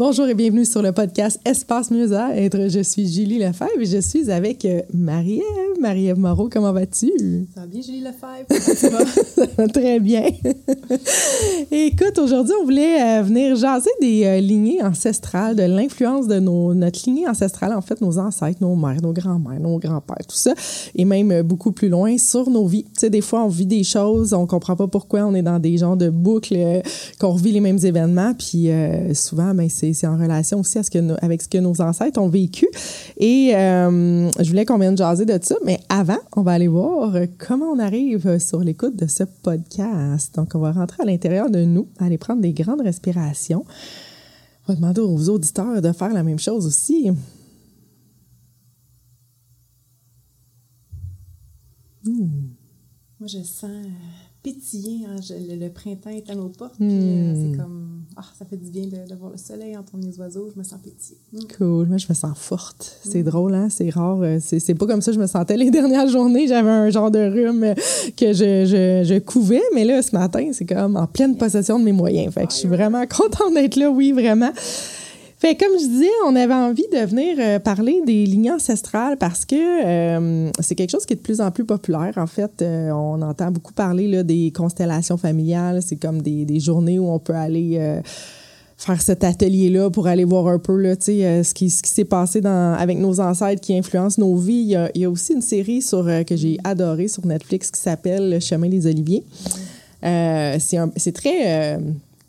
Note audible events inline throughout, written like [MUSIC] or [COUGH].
Bonjour et bienvenue sur le podcast Espace Mieux-être. Je suis Julie Lefebvre et je suis avec euh, Marie-Ève. Marie-Ève Moreau, comment vas-tu? Ça va bien, Julie Lefebvre? [LAUGHS] Ça va très bien. [LAUGHS] Écoute, aujourd'hui, on voulait euh, venir jaser des euh, lignées ancestrales, de l'influence de nos, notre lignée ancestrale, en fait, nos ancêtres, nos mères, nos grands-mères, nos grands-pères, tout ça, et même beaucoup plus loin sur nos vies. Tu sais, des fois, on vit des choses, on comprend pas pourquoi on est dans des genres de boucles, qu'on revit les mêmes événements, puis souvent, ben, c'est c'est en relation aussi à ce que avec ce que nos ancêtres ont vécu. Et euh, je voulais qu'on vienne jaser de ça, mais avant, on va aller voir comment on arrive sur l'écoute de ce podcast. Donc, on va rentrer à l'intérieur de nous, aller prendre des grandes respirations. On va demander aux auditeurs de faire la même chose aussi. Hmm. Moi, je sens pétiller. Hein. le, printemps est à nos portes. Euh, hmm. c'est comme, ah, ça fait du bien de, voir le soleil entendre les oiseaux. Je me sens pétiller. Hmm. Cool. Moi, je me sens forte. C'est hmm. drôle, hein? C'est rare. Euh, c'est pas comme ça que je me sentais les [LAUGHS] dernières journées. J'avais un genre de rhume que je, je, je couvais. Mais là, ce matin, c'est comme en pleine possession de mes moyens. Fait que je suis vraiment contente d'être là. Oui, vraiment. Fait comme je disais, on avait envie de venir euh, parler des lignes ancestrales parce que euh, c'est quelque chose qui est de plus en plus populaire. En fait, euh, on entend beaucoup parler là, des constellations familiales. C'est comme des, des, journées où on peut aller faire cet atelier-là pour aller voir un peu là, ce qui, ce qui s'est passé dans, avec nos ancêtres qui influencent nos vies. Il y a, il y a aussi une série sur, que j'ai adorée sur Netflix qui s'appelle Le chemin des oliviers. c'est très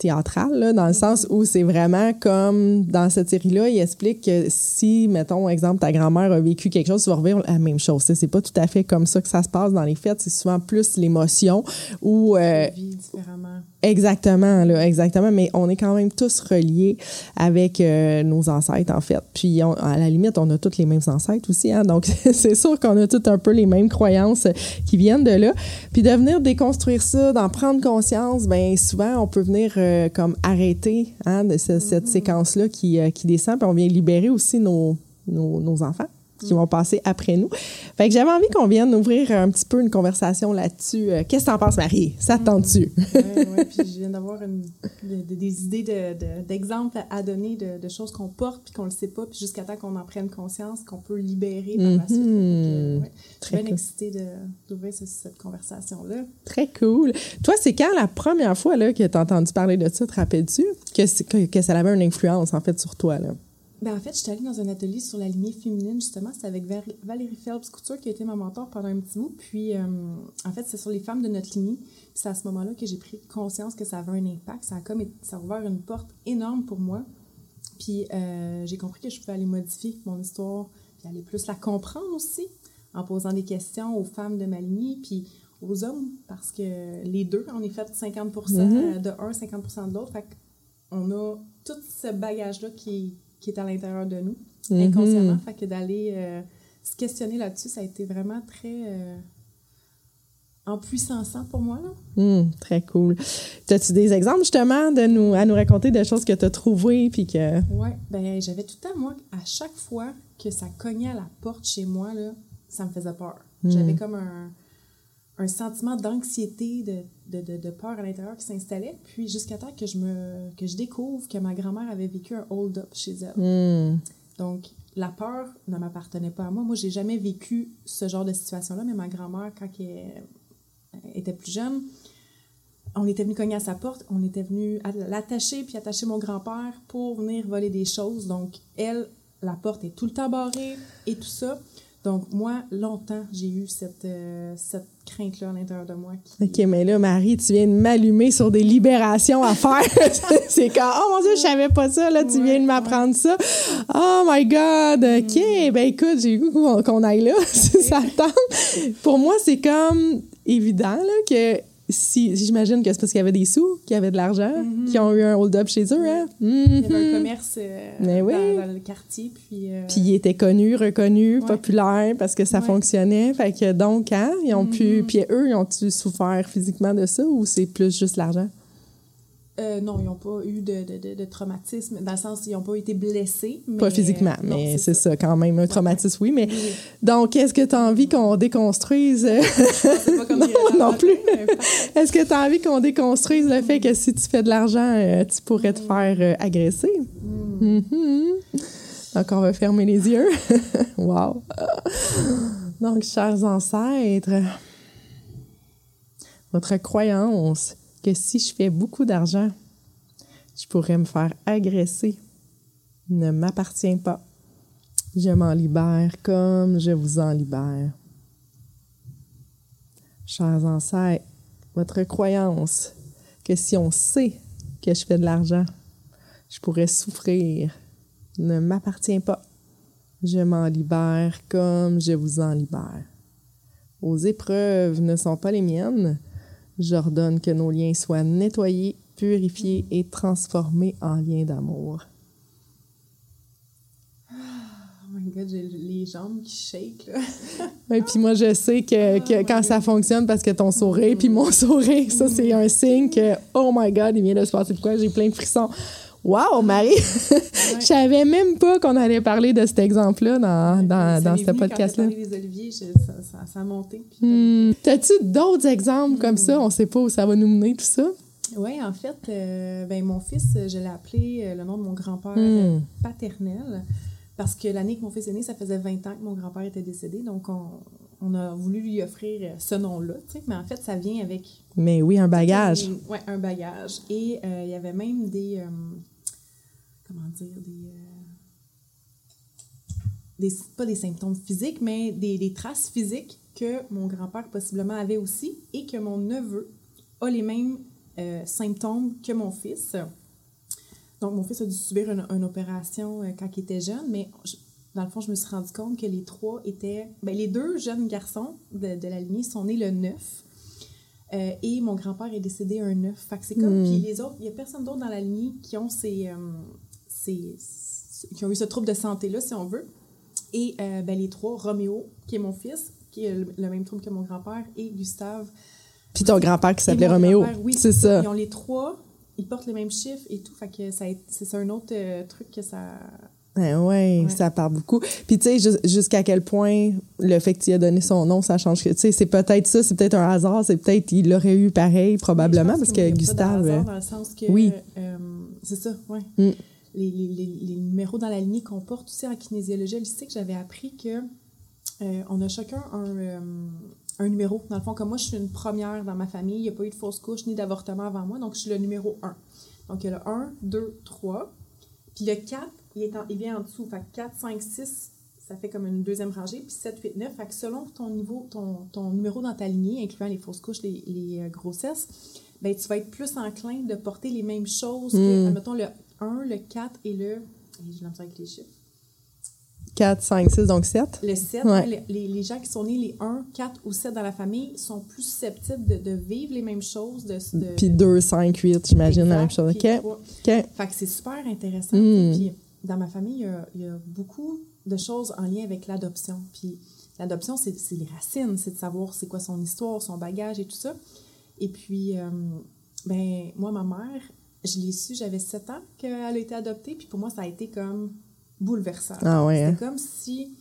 théâtrale, là, dans le sens où c'est vraiment comme dans cette série-là, il explique que si, mettons, exemple, ta grand-mère a vécu quelque chose, tu vas revivre la même chose. C'est pas tout à fait comme ça que ça se passe dans les fêtes. C'est souvent plus l'émotion ou. Euh, différemment. Exactement, là, exactement. Mais on est quand même tous reliés avec euh, nos ancêtres, en fait. Puis, à la limite, on a tous les mêmes ancêtres aussi. Hein? Donc, [LAUGHS] c'est sûr qu'on a tous un peu les mêmes croyances qui viennent de là. Puis, de venir déconstruire ça, d'en prendre conscience, ben souvent, on peut venir euh, comme arrêter hein, cette séquence-là qui, euh, qui descend. Puis, on vient libérer aussi nos, nos enfants qui vont passer après nous. Fait que j'avais envie qu'on vienne ouvrir un petit peu une conversation là-dessus. Euh, qu'est-ce que t'en penses, Marie? Ça te tente-tu? oui, oui. [LAUGHS] Puis je viens d'avoir des idées d'exemples de, à donner de, choses qu'on porte puis qu'on le sait pas, puis jusqu'à temps qu'on en prenne conscience, qu'on peut libérer par la suite. Mm-hmm. je suis bien excitée d'ouvrir cette conversation-là. Très cool. Toi, c'est quand la première fois là, que tu as entendu parler de ça, te rappelles-tu, que, que, que ça avait une influence, en fait, sur toi? Là? Ben, en fait, j'étais allée dans un atelier sur la lignée féminine, justement. C'était avec Valérie Phelps Couture, qui a été ma mentor pendant un petit bout. Puis, euh, en fait, c'est sur les femmes de notre lignée. Puis, c'est à ce moment-là que j'ai pris conscience que ça avait un impact. Ça a comme ça a ouvert une porte énorme pour moi. Puis, euh, j'ai compris que je pouvais aller modifier mon histoire, puis aller plus la comprendre aussi, en posant des questions aux femmes de ma lignée, puis aux hommes, parce que les deux, on est fait 50 mm-hmm. de un, 50% de l'autre. Fait qu'on a tout ce bagage-là qui qui est à l'intérieur de nous, mm-hmm. inconsciemment. Fait que d'aller euh, se questionner là-dessus, ça a été vraiment très euh, empuissançant pour moi. Là. Mm, très cool. As-tu des exemples justement de nous, à nous raconter des choses que tu as trouvées? Puis que... Oui, ben, j'avais tout temps, moi, à chaque fois que ça cognait à la porte chez moi, là, ça me faisait peur. Mm. J'avais comme un un sentiment d'anxiété, de, de, de, peur à l'intérieur qui s'installait. Puis jusqu'à temps que je, me, que je découvre que ma grand-mère avait vécu un hold-up chez elle. Hmm. Donc, la peur ne m'appartenait pas à moi. Moi, j'ai jamais vécu ce genre de situation-là, mais ma grand-mère, quand elle était plus jeune, on était venu cogner à sa porte, on était venu l'attacher puis attacher mon grand-père pour venir voler des choses. Donc, elle, la porte est tout le temps barrée et tout ça. Donc, moi, longtemps, j'ai eu cette, euh, cette crainte-là à l'intérieur de moi. Qui... OK, mais là, Marie, tu viens de m'allumer sur des libérations à faire. [LAUGHS] c'est quand, oh mon Dieu, je savais pas ça, là, tu Ouais, viens de m'apprendre ça. Oh my God, OK, ben écoute, j'ai eu qu'on aille là, [LAUGHS] si ça te tente. Pour moi, c'est comme évident, là, que si, j'imagine que c'est parce qu'il y avait des sous, qu'il y avait de l'argent, qui ont eu un hold-up chez eux, hein? Il y avait Mhm. un commerce euh, oui. dans, le quartier, puis... euh, Puis ils étaient connus, reconnus, Ouais. populaires parce que ça Ouais. fonctionnait. Fait que donc, hein, ils ont pu. Mhm. Puis eux, ils ont-tu souffert physiquement de ça ou c'est plus juste l'argent? Euh, non, ils n'ont pas eu de, de, de, de traumatisme, dans le sens ils n'ont pas été blessés. Pas physiquement, euh, non, mais c'est ça. quand même. Un traumatisme, oui. Mais Oui, donc, est-ce que tu as envie qu'on déconstruise. euh, C'est pas comme [LAUGHS] Non, non plus. est-ce que tu as envie qu'on déconstruise le fait que si tu fais de l'argent, euh, tu pourrais te faire euh, agresser? Mm. Mhm. Donc, on va fermer les yeux. [LAUGHS] wow. Donc, chers ancêtres, votre croyance que si je fais beaucoup d'argent, je pourrais me faire agresser ne m'appartient pas. Je m'en libère comme je vous en libère. Chers ancêtres, votre croyance que si on sait que je fais de l'argent, je pourrais souffrir ne m'appartient pas. Je m'en libère comme je vous en libère. Vos épreuves ne sont pas les miennes. J'ordonne que nos liens soient nettoyés, purifiés et transformés en liens d'amour. Oh my god, j'ai les jambes qui shake, là. Et puis moi, je sais que, que quand ça fonctionne, parce que ton sourire, puis mon [LAUGHS] sourire, ça, c'est un signe que, oh my God, il vient de se passer de quoi? J'ai plein de frissons? Wow, Marie! [LAUGHS] Je savais même pas qu'on allait parler de cet exemple-là dans, dans, dans ce podcast-là. ça, ça, ça a monté. Hmm. T'as-tu d'autres exemples comme ça? On sait pas où ça va nous mener, tout ça. Oui, en fait, euh, ben, mon fils, je l'ai appelé euh, le nom de mon grand-père Mm. euh, paternel parce que l'année que mon fils est né, ça faisait 20 ans que mon grand-père était décédé. Donc, on, on a voulu lui offrir euh, ce nom-là. Mais en fait, ça vient avec Mais oui, un bagage. Oui, un bagage. Et euh, il y avait même des. euh, comment dire Des. euh, des- pas des symptômes physiques, mais des, des traces physiques que mon grand-père possiblement avait aussi et que mon neveu a les mêmes euh, symptômes que mon fils. Donc, mon fils a dû subir une, une opération euh, quand il était jeune, mais je- dans le fond, je me suis rendu compte que les trois étaient. Ben, les deux jeunes garçons de, de la lignée sont nés le 9. Euh, et mon grand-père est décédé un 9. Fait que c'est comme. Hmm. Puis les autres, il n'y a personne d'autre dans la lignée qui ont ces, ces- qui ont eu ce trouble de santé-là, si on veut. Et euh, ben, les trois, Roméo, qui est mon fils, qui a le, le même trouble que mon grand-père, et Gustave. Puis ton grand-père qui s'appelait Roméo. oui, c'est ça. Ils ont les trois, ils portent les mêmes chiffres et tout. Fait que c'est un autre euh, truc que ça. Ouais, ouais, Ouais. ça part beaucoup. Puis tu sais, jus- jusqu'à quel point le fait que tu aies donné son nom, ça change que, tu sais, c'est peut-être ça, c'est peut-être un hasard, c'est peut-être, il l'aurait eu pareil, probablement, parce que pas de Gustave. hasard euh, Dans le sens que. Oui. euh, c'est ça, oui. Mm. Les, les, les, les numéros dans la lignée qu'on porte aussi en kinésiologie holistique, j'avais appris que euh, on a chacun un, euh, un numéro. Dans le fond, comme moi, je suis une première dans ma famille, il n'y a pas eu de fausse couche ni d'avortement avant moi, donc je suis le numéro 1. Donc, il y a le 1, 2, 3. Puis le 4, il, est en- il vient en dessous. Fait que 4, 5, 6, ça fait comme une deuxième rangée. Puis 7, 8, 9. Fait que selon ton niveau, ton, ton numéro dans ta lignée, incluant les fausses couches, les, euh, grossesses, ben, tu vas être plus enclin de porter les mêmes choses que, Mm. admettons, le 1, le 4 et le. Je ça avec les chiffres. 4, 5, 6, donc 7. Le 7, Ouais. les, les- gens qui sont nés les 1, 4 ou 7 dans la famille sont plus susceptibles de, de vivre les mêmes choses. De, de- Puis 2, 5, 8, j'imagine, la même chose. OK. trois. OK. Fait que c'est super intéressant. Mm. Puis dans ma famille, il y, a, il y a beaucoup de choses en lien avec l'adoption. Puis l'adoption, c'est c'est les racines, c'est de savoir c'est quoi son histoire, son bagage et tout ça. Et puis, euh, ben, moi, ma mère, je l'ai su, j'avais 7 ans qu'elle a été adoptée. Puis pour moi, ça a été comme bouleversant. Ah ouais, hein? Comme si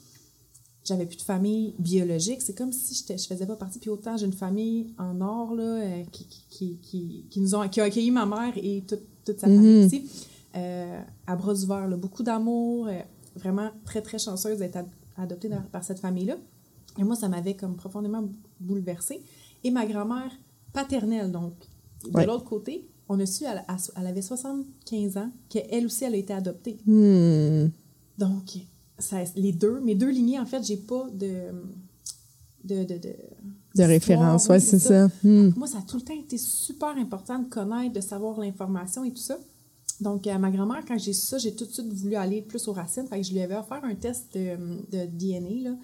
j'avais plus de famille biologique. C'est comme si je faisais pas partie. Puis autant, j'ai une famille en or là, euh, qui, qui, qui, qui, nous ont, qui a accueilli ma mère et toute, toute sa famille ici. Euh, à bras ouverts, là, beaucoup d'amour. euh, vraiment très, très chanceuse d'être ad- adoptée dans- par cette famille-là. Et moi, ça m'avait comme profondément bouleversée. Et ma grand-mère paternelle, donc, de Ouais. l'autre côté, on a su, elle, elle avait 75 ans, qu'elle aussi, elle a été adoptée. Hmm. Donc, ça, les deux, mes deux lignées, en fait, j'ai pas de. de, de, de de référence, oui, ouais, c'est ça. Hmm. Moi, ça a tout le temps été super important de connaître, de savoir l'information et tout ça. Donc, à ma grand-mère, quand j'ai su ça, j'ai tout de suite voulu aller plus aux racines. Fait que je lui avais offert un test de, de DNA, là,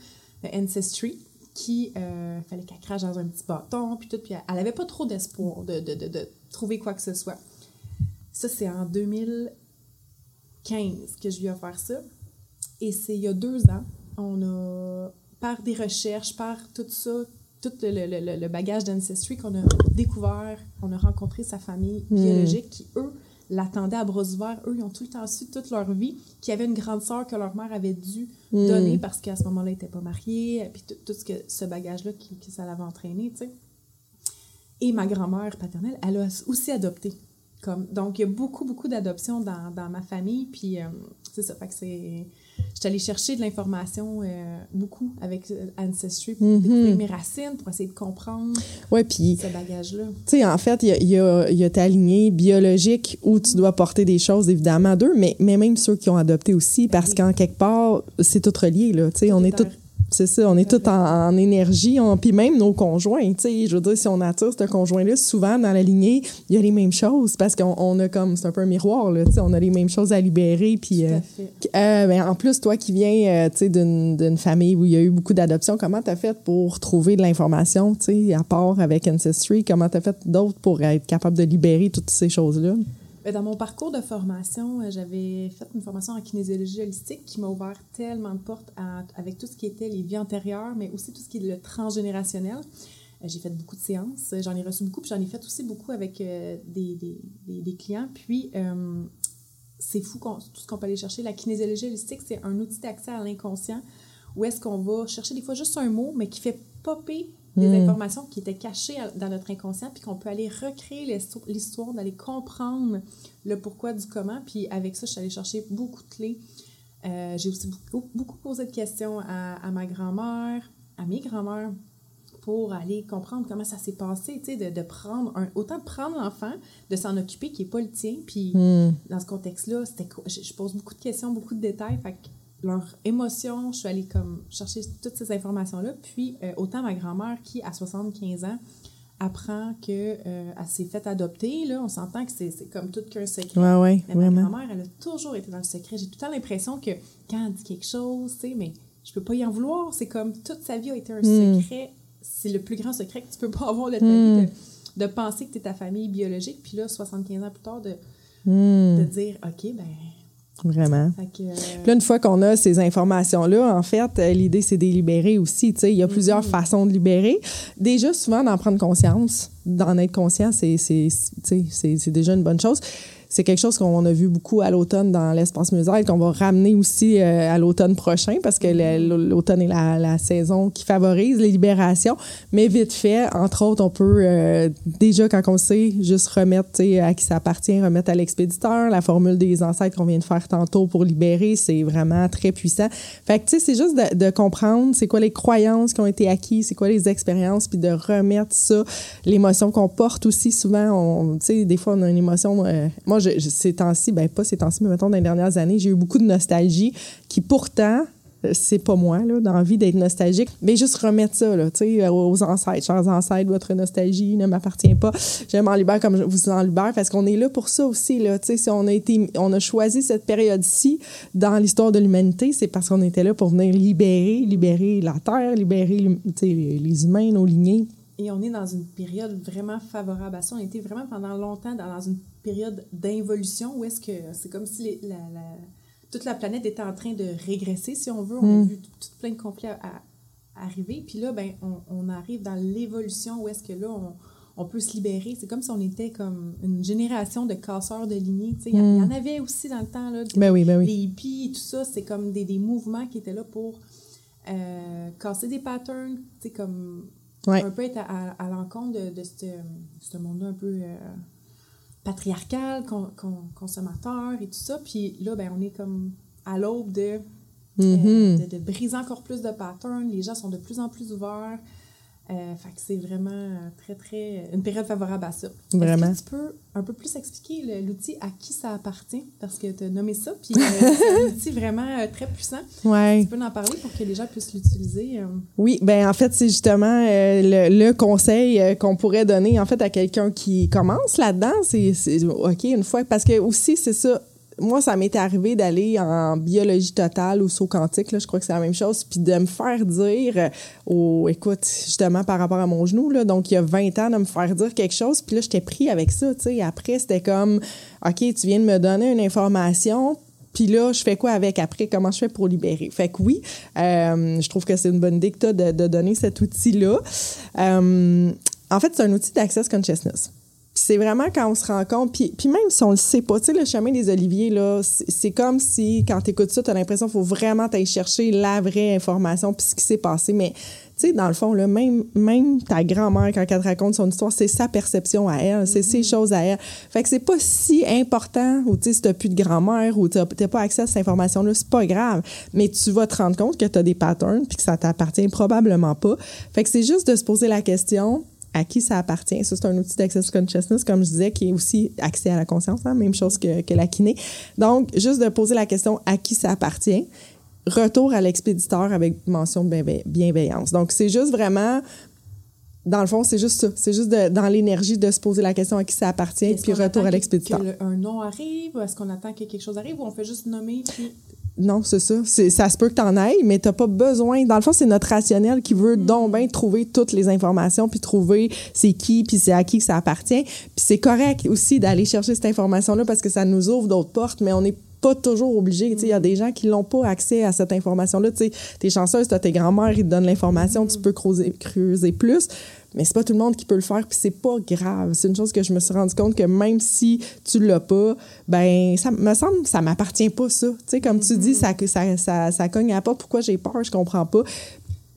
Ancestry, qui euh, fallait qu'elle crache dans un petit bâton, puis tout. Puis elle avait pas trop d'espoir de, de, de, de, trouver quoi que ce soit. Ça, c'est en 2015 que je lui ai offert ça. Et c'est il y a deux ans, on a, par des recherches, par tout ça, tout le, le, le bagage d'Ancestry qu'on a découvert, on a rencontré sa famille biologique qui, eux, l'attendaient à bras ouverts. Eux, ils ont tout le temps su toute leur vie qu'il y avait une grande sœur que leur mère avait dû donner parce qu'à ce moment-là, ils n'étaient pas mariés, puis tout, ce, que, ce bagage-là qui, qui, ça l'avait entraîné, tu sais. Et ma grand-mère paternelle, elle a aussi adopté. Comme, donc, il y a beaucoup, beaucoup d'adoptions dans, dans, ma famille, puis euh, c'est ça, fait que c'est J'étais allée chercher de l'information euh, beaucoup avec euh, Ancestry pour découvrir mes racines, pour essayer de comprendre Ouais, puis, ce bagage-là. tu sais, en fait, il y a, il y, a, il y a ta lignée biologique où tu dois porter des choses, évidemment, d'eux, mais, mais même ceux qui ont adopté aussi, parce oui. qu'en quelque part, c'est tout relié, là. Tu sais, on Tout est est tous. C'est ça, on est tous en, en énergie, on, puis même nos conjoints, tu sais, je veux dire, si on attire ce conjoint-là, souvent dans la lignée, il y a les mêmes choses, parce qu'on on a comme, c'est un peu un miroir, là, tu sais, on a les mêmes choses à libérer, puis... Euh, euh, ben, en plus, toi qui viens euh, tu sais, d'une d'une famille où il y a eu beaucoup d'adoptions, comment tu as fait pour trouver de l'information, tu sais, à part avec Ancestry? Comment tu as fait d'autres pour être capable de libérer toutes ces choses-là? Ben, Dans mon parcours de formation, euh, j'avais fait une formation en kinésiologie holistique qui m'a ouvert tellement de portes avec tout ce qui était les vies antérieures, mais aussi tout ce qui est le transgénérationnel. Euh, J'ai fait beaucoup de séances, euh, j'en ai reçu beaucoup, puis j'en ai fait aussi beaucoup avec euh, des, des, des- clients. Puis, euh, c'est fou tout ce qu'on peut aller chercher. La kinésiologie holistique, c'est un outil d'accès à l'inconscient où est-ce qu'on va chercher des fois juste un mot, mais qui fait popper des Mm. informations qui étaient cachées dans notre inconscient, puis qu'on peut aller recréer l'histo- l'histoire, d'aller comprendre le pourquoi du comment. Puis avec ça, je suis allée chercher beaucoup de clés. Euh, J'ai aussi beaucoup, beaucoup posé de questions à, à ma grand-mère, à mes grand-mères, pour aller comprendre comment ça s'est passé, tu sais, de, de prendre un, autant de prendre l'enfant, de s'en occuper qui n'est pas le tien, puis Hmm. dans ce contexte-là, c'était quoi- je, je pose beaucoup de questions, beaucoup de détails, fait que leurs émotions, je suis allée comme chercher toutes ces informations-là, puis euh, autant ma grand-mère qui, à 75 ans, apprend que euh, s'est fait adopter, là, on s'entend que c'est comme tout qu'un secret. Ouais, ouais, Mais ma grand-mère, elle a toujours été dans le secret. J'ai tout le temps l'impression que quand elle dit quelque chose, tu sais, mais je peux pas y en vouloir. C'est comme toute sa vie a été un Hmm. secret. C'est le plus grand secret que tu peux pas avoir de ta Hmm. vie, de, de penser que tu es ta famille biologique. Puis là, 75 ans plus tard, de, Hmm, de dire, OK, ben. Vraiment. Que, euh, Puis là, une fois qu'on a ces informations-là, en fait, euh, l'idée, c'est de libérer aussi. Tu sais, il y a plusieurs façons de libérer. Déjà, souvent, d'en prendre conscience, d'en être conscient, c'est, c'est, tu sais, c'est, c'est déjà une bonne chose. C'est quelque chose qu'on a vu beaucoup à l'automne dans l'espace musée, qu'on va ramener aussi euh, à l'automne prochain, parce que le- l'automne est la, la saison qui favorise les libérations. Mais vite fait, entre autres, on peut euh, déjà, quand on sait, juste remettre à qui ça appartient, remettre à l'expéditeur. La formule des ancêtres qu'on vient de faire tantôt pour libérer, c'est vraiment très puissant. Fait que, tu sais, c'est juste de, de comprendre c'est quoi les croyances qui ont été acquises, c'est quoi les expériences, puis de remettre ça, l'émotion qu'on porte aussi souvent. Tu sais, des fois, on a une émotion. euh, moi, je, je- ces temps-ci, ben pas ces temps-ci, mais mettons dans les dernières années, j'ai eu beaucoup de nostalgie qui pourtant euh, c'est pas moi, là, d'envie d'être nostalgique, mais juste remettre ça, là, tu sais, aux ancêtres. Chers ancêtres, votre nostalgie ne m'appartient pas. Je m'en libère comme je vous en libère parce qu'on est là pour ça aussi, là, tu sais, si on a été, on a choisi cette période-ci dans l'histoire de l'humanité, c'est parce qu'on était là pour venir libérer, libérer la Terre, libérer, tu sais, les, humains, nos lignées. Et on est dans une période vraiment favorable à ça. On était vraiment pendant longtemps dans dans une période d'involution où est-ce que c'est comme si les- la, la- toute la planète était en train de régresser, si on veut. On a vu tout, tout plein de conflits à, à arriver. Puis là, ben, on, on arrive dans l'évolution où est-ce que là, on, on peut se libérer. C'est comme si on était comme une génération de casseurs de lignées. Il y y en avait aussi dans le temps. Là, Ben oui, ben oui. les hippies et tout ça, c'est comme des, des mouvements qui étaient là pour euh, casser des patterns, comme Ouais. un peu être à, à- à l'encontre de, de ce, ce monde-là un peu euh, patriarcal, con- con- consommateur et tout ça. Puis là, ben, on est comme à l'aube de, euh, de, de briser encore plus de patterns. Les gens sont de plus en plus ouverts. Euh, fait que c'est vraiment euh, très, très. une période favorable à ça. Vraiment. Est-ce que tu peux un peu plus expliquer le- l'outil à qui ça appartient? Parce que tu as nommé ça, puis [LAUGHS] euh, c'est un outil vraiment euh, très puissant. Ouais. Tu peux en parler pour que les gens puissent l'utiliser? Oui, ben en fait, c'est justement le, le conseil qu'on pourrait donner en fait à quelqu'un qui commence là-dedans. C'est, c'est OK, une fois, parce que aussi, c'est ça. Moi, ça m'était arrivé d'aller en biologie totale ou saut quantique, là, je crois que c'est la même chose, puis de me faire dire, euh, au, écoute, justement par rapport à mon genou, là, donc il y a 20 ans, de me faire dire quelque chose, puis là, j'étais pris avec ça, tu sais. Après, c'était comme, OK, tu viens de me donner une information, puis là, je fais quoi avec? Après? Comment je fais pour libérer? Fait que oui, euh, je trouve que c'est une bonne idée que tu as de, de donner cet outil-là. Euh, en fait, c'est un outil d'access consciousness. Puis c'est vraiment quand on se rend compte, puis, puis même si on le sait pas, tu sais, le chemin des oliviers, là, c'est comme si quand tu écoutes ça, tu as l'impression qu'il faut vraiment t'aller chercher la vraie information puis ce qui s'est passé. Mais, tu sais, dans le fond, là, même, même ta grand-mère, quand elle te raconte son histoire, c'est sa perception à elle, c'est ses choses à elle. Fait que c'est pas si important, ou tu sais, si t'as plus de grand-mère ou t'as t'as pas accès à cette information-là, c'est pas grave. Mais tu vas te rendre compte que tu as des patterns puis que ça t'appartient probablement pas. Fait que c'est juste de se poser la question, à qui ça appartient. Ça, c'est un outil d'access consciousness, comme je disais, qui est aussi accès à la conscience, hein, même chose que, que la kiné. Donc, juste de poser la question à qui ça appartient? Retour à l'expéditeur avec mention de bienve- bienveillance. Donc, c'est juste vraiment, dans le fond, c'est juste ça. C'est juste de- dans l'énergie de se poser la question à qui ça appartient, puis retour à que- l'expéditeur. Que le- un nom arrive, ou est-ce qu'on attend que quelque chose arrive, ou on fait juste nommer, puis Non, c'est ça. Ça se peut que t'en ailles, mais t'as pas besoin. Dans le fond, c'est notre rationnel qui veut donc bien trouver toutes les informations, puis trouver c'est qui, puis c'est à qui que ça appartient. Puis c'est correct aussi d'aller chercher cette information-là parce que ça nous ouvre d'autres portes, mais on n'est pas toujours obligé. Tu sais, Il y a des gens qui n'ont pas accès à cette information-là. Tu sais, t'es chanceuse, t'as tes grands-mères, ils te donnent l'information, tu peux creuser, creuser plus. Mais c'est pas tout le monde qui peut le faire, puis c'est pas grave. C'est une chose que je me suis rendu compte que même si tu l'as pas, ben ça me semble ça m'appartient pas ça. Tu sais comme tu dis ça ça ça ça cogne à pas pourquoi j'ai peur, je comprends pas.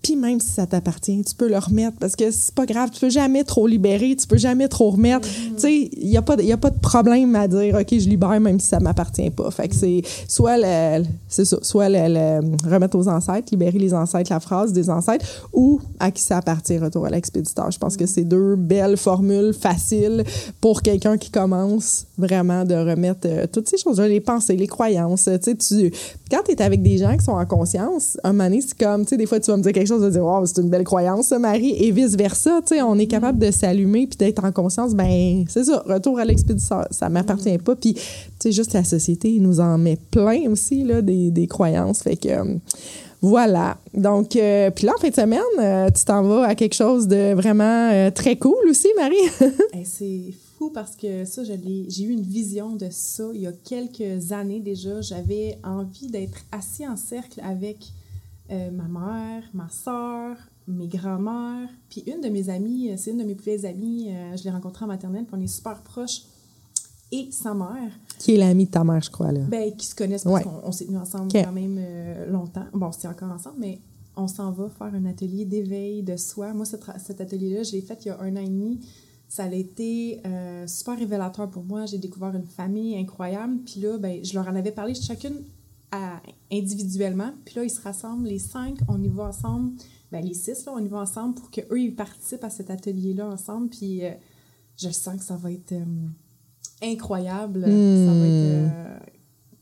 Puis même si ça t'appartient, tu peux le remettre parce que c'est pas grave, tu peux jamais trop libérer, tu peux jamais trop remettre. Tu sais, il y a pas de- y a pas de problème à dire OK, je libère même si ça m'appartient pas. Fait que c'est soit le c'est soit le, le remettre aux ancêtres, libérer les ancêtres, la phrase des ancêtres ou à qui ça appartient retour à l'expéditeur. Je pense que c'est deux belles formules faciles pour quelqu'un qui commence vraiment de remettre euh, toutes ces choses-là, les pensées, les croyances. Tu sais, tu quand tu es avec des gens qui sont en conscience, un moment donné, c'est comme, tu sais, des fois, tu vas me dire quelque chose, vas dire, wow, c'est une belle croyance, ça, Marie, et vice-versa. On est capable de s'allumer puis d'être en conscience, ben, c'est ça, retour à l'expéditeur, ça m'appartient pas. Puis, tu sais, juste la société nous en met plein aussi, là, des, des croyances. Fait que. euh, voilà. Donc, euh, puis là, en fin de semaine, euh, tu t'en vas à quelque chose de vraiment très cool aussi, Marie. [LAUGHS] C'est fou parce que ça, j'ai eu une vision de ça il y a quelques années déjà. J'avais envie d'être assis en cercle avec euh, ma mère, ma soeur, mes grands-mères, puis une de mes amies, euh, c'est une de mes plus vieilles amies, euh, je l'ai rencontrée en maternelle, puis on est super proches, et sa mère, Qui est l'ami de ta mère, je crois, là. ben, qui se connaissent parce Ouais. qu'on on s'est tenus ensemble Ok. quand même euh, longtemps. Bon, c'est encore ensemble, mais on s'en va faire un atelier d'éveil de soi. Moi, cet, cet atelier-là, je l'ai fait il y a un an et demi. Ça a été super révélateur pour moi. J'ai découvert une famille incroyable. Puis là, ben, je leur en avais parlé chacune à- individuellement. Puis là, ils se rassemblent, les cinq, on y va ensemble. Ben, les six, là, on y va ensemble pour qu'eux, ils participent à cet atelier-là ensemble. Puis euh, je sens que ça va être euh, incroyable. Ça va être euh,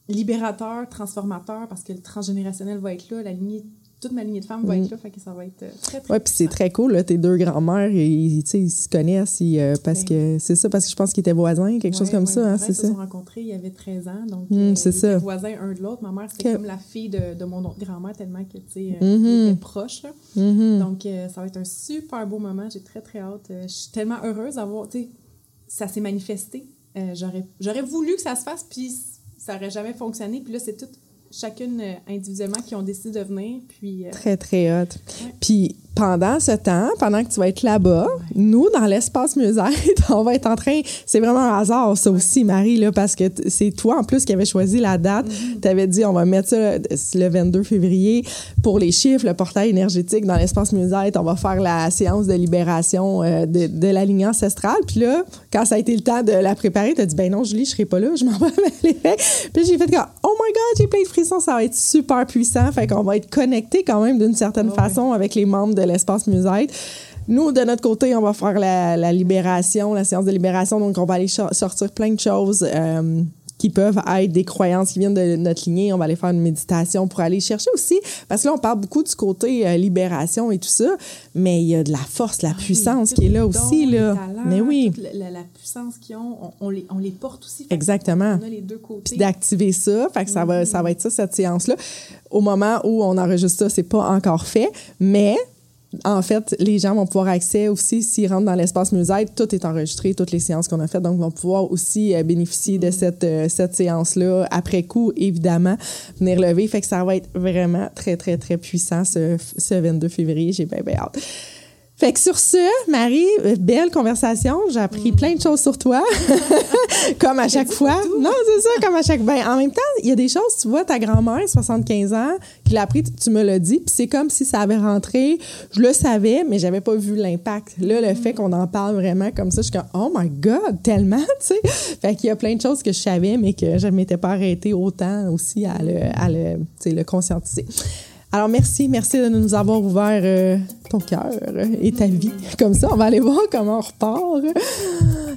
libérateur, transformateur, parce que le transgénérationnel va être là, la lignée, toute ma lignée de femmes va être là, fait que ça va être euh, très, très Ouais, puis c'est très cool, là, tes deux grands-mères, ils, ils se connaissent, ils, euh, parce Ben. que c'est ça, parce que je pense qu'ils étaient voisins, quelque chose comme ouais, ça, hein, c'est se ça. sont rencontrés, il y avait 13 ans, donc Mm, euh, ils ça. étaient voisins un de l'autre. Ma mère, c'était comme la fille de, de mon autre grand-mère, tellement que, tu sais, ils étaient proches. là. Mhm. Donc, euh, ça va être un super beau moment. J'ai très, très hâte. Je suis tellement heureuse d'avoir, tu sais, ça s'est manifesté. Euh, j'aurais, voulu que ça se fasse, puis ça n'aurait jamais fonctionné. Puis là, c'est toutes, chacune euh, individuellement, qui ont décidé de venir. Puis, euh, Très, très hot. Ouais. Puis pendant ce temps, pendant que tu vas être là-bas, nous, dans l'espace musette, [LAUGHS] on va être en train. C'est vraiment un hasard, ça aussi, Marie, là, parce que c'est toi, en plus, qui avais choisi la date. Mm-hmm. Tu avais dit, on va mettre ça le, le 22 février pour les chiffres, le portail énergétique dans l'espace musette. On va faire la séance de libération euh, de, de la ligne ancestrale. Puis là, quand ça a été le temps de la préparer, tu as dit, ben non, Julie, je serai pas là, je m'en [LAUGHS] vais à l'effet. Puis j'ai fait comme, oh my God, j'ai plein de frissons, ça va être super puissant. Fait qu'on va être connecté quand même d'une certaine Ah ouais. façon avec les membres de l'espace musette. Nous, de notre côté, on va faire la, la libération, la séance de libération. Donc, on va aller sortir plein de choses. euh, qui peuvent être des croyances qui viennent de notre lignée. On va aller faire une méditation pour aller chercher aussi, parce que là, on parle beaucoup du côté euh, libération et tout ça, mais il y a de la force, de la puissance Tous qui est là aussi. là. talents, mais oui, la, puissance qu'ils ont, on, on les, on les porte aussi. Exactement. On a les deux côtés. puis d'activer ça. Fait que ça va, ça va être ça, cette séance-là. Au moment où on enregistre ça, c'est pas encore fait, mais en fait, les gens vont pouvoir accéder aussi, s'ils rentrent dans l'espace musette, tout est enregistré, toutes les séances qu'on a faites, donc vont pouvoir aussi euh, bénéficier de cette, euh, cette séance-là, après coup, évidemment, venir lever. Fait que ça va être vraiment très, très, très puissant ce, ce 22 février. J'ai bien, bien hâte. Fait que sur ce, Marie, euh, belle conversation. J'ai appris plein de choses sur toi. [LAUGHS] comme à chaque fois. Non, c'est ça, comme à chaque. Ben, en même temps, il y a des choses, tu vois, ta grand-mère, 75 ans, qui l'a appris, tu- tu me l'as dit, puis c'est comme si ça avait rentré. Je le savais, mais j'avais pas vu l'impact. Là, le fait qu'on en parle vraiment comme ça, je suis comme, oh my God, tellement, [LAUGHS] tu sais. Fait qu'il y a plein de choses que je savais, mais que je ne m'étais pas arrêtée autant aussi à le, à le, tu sais, le conscientiser. Alors, merci, merci de nous avoir ouvert euh, ton cœur et ta vie. Comme ça, on va aller voir comment on repart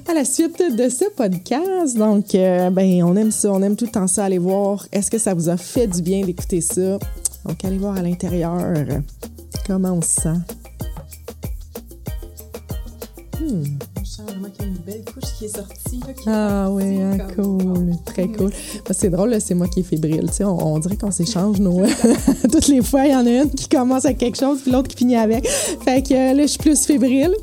à la suite de ce podcast. Donc, euh, ben, on aime ça, on aime tout le temps ça, aller voir. Est-ce que ça vous a fait du bien d'écouter ça? Donc, allez voir à l'intérieur comment on se sent. Je qui est sortie. là, qui est Ah oui, hein, comme- cool, très cool. C'est drôle, c'est moi qui est fébrile. On, on dirait qu'on s'échange nos. [LAUGHS] [LAUGHS] Toutes les fois, il y en a une qui commence avec quelque chose, puis l'autre qui finit avec. Fait que là, je suis plus fébrile.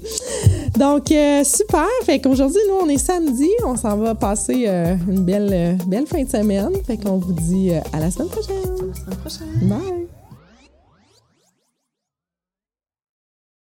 Donc, euh, super. Fait qu'aujourd'hui, nous, on est samedi. On s'en va passer euh, une belle, euh, belle fin de semaine. Fait qu'on vous dit à la semaine prochaine. À la semaine prochaine. Bye.